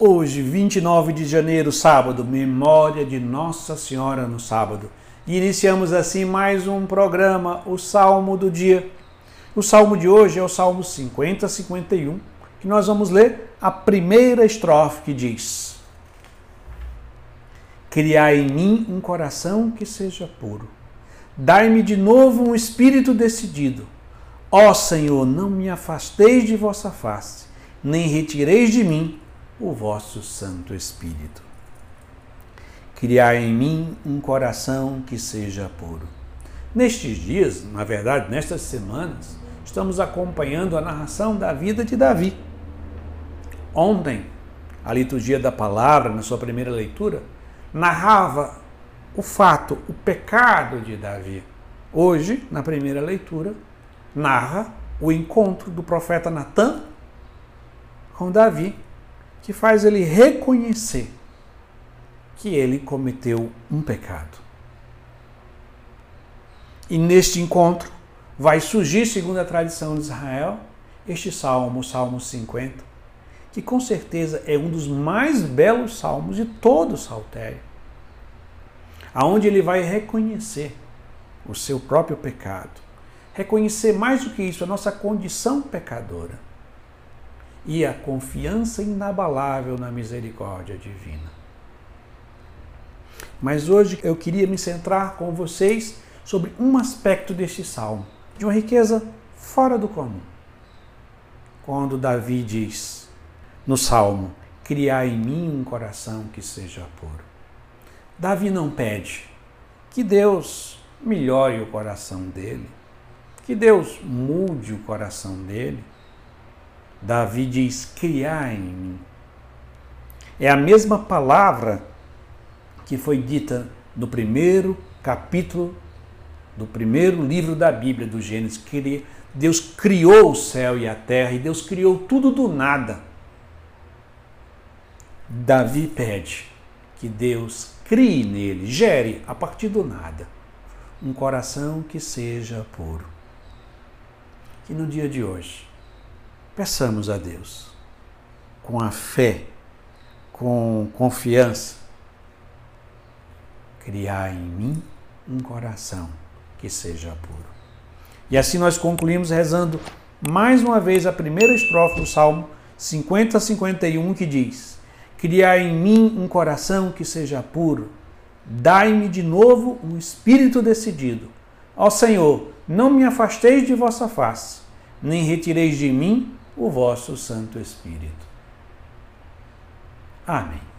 Hoje, 29 de janeiro, sábado, memória de Nossa Senhora no sábado. E iniciamos assim mais um programa, o Salmo do Dia. O salmo de hoje é o Salmo 50-51, que nós vamos ler a primeira estrofe que diz: Criai em mim um coração que seja puro. Dai-me de novo um espírito decidido. Ó Senhor, não me afasteis de vossa face, nem retireis de mim o vosso Santo Espírito. Criai em mim um coração que seja puro. Nestes dias, na verdade, nestas semanas, estamos acompanhando a narração da vida de Davi. Ontem, a liturgia da palavra, na sua primeira leitura, narrava o fato, o pecado de Davi. Hoje, na primeira leitura, narra o encontro do profeta Natan com Davi, que faz ele reconhecer que ele cometeu um pecado. E neste encontro vai surgir, segundo a tradição de Israel, este salmo, o Salmo 50, que com certeza é um dos mais belos salmos de todo o saltério, aonde ele vai reconhecer o seu próprio pecado, reconhecer mais do que isso a nossa condição pecadora e a confiança inabalável na misericórdia divina. Mas hoje eu queria me centrar com vocês sobre um aspecto deste salmo, de uma riqueza fora do comum. Quando Davi diz no salmo: Criar em mim um coração que seja puro. Davi não pede que Deus melhore o coração dele, que Deus mude o coração dele. Davi diz: criar em mim. É a mesma palavra que foi dita no primeiro capítulo do primeiro livro da Bíblia, do Gênesis, Deus criou o céu e a terra e Deus criou tudo do nada. Davi pede que Deus crie nele, gere a partir do nada, um coração que seja puro. Que no dia de hoje peçamos a Deus, com a fé, com confiança, criar em mim um coração que seja puro. E assim nós concluímos rezando mais uma vez a primeira estrofe do Salmo 50 51 que diz: Criar em mim um coração que seja puro, dai-me de novo um espírito decidido. Ó Senhor, não me afasteis de vossa face, nem retireis de mim o vosso Santo Espírito. Amém.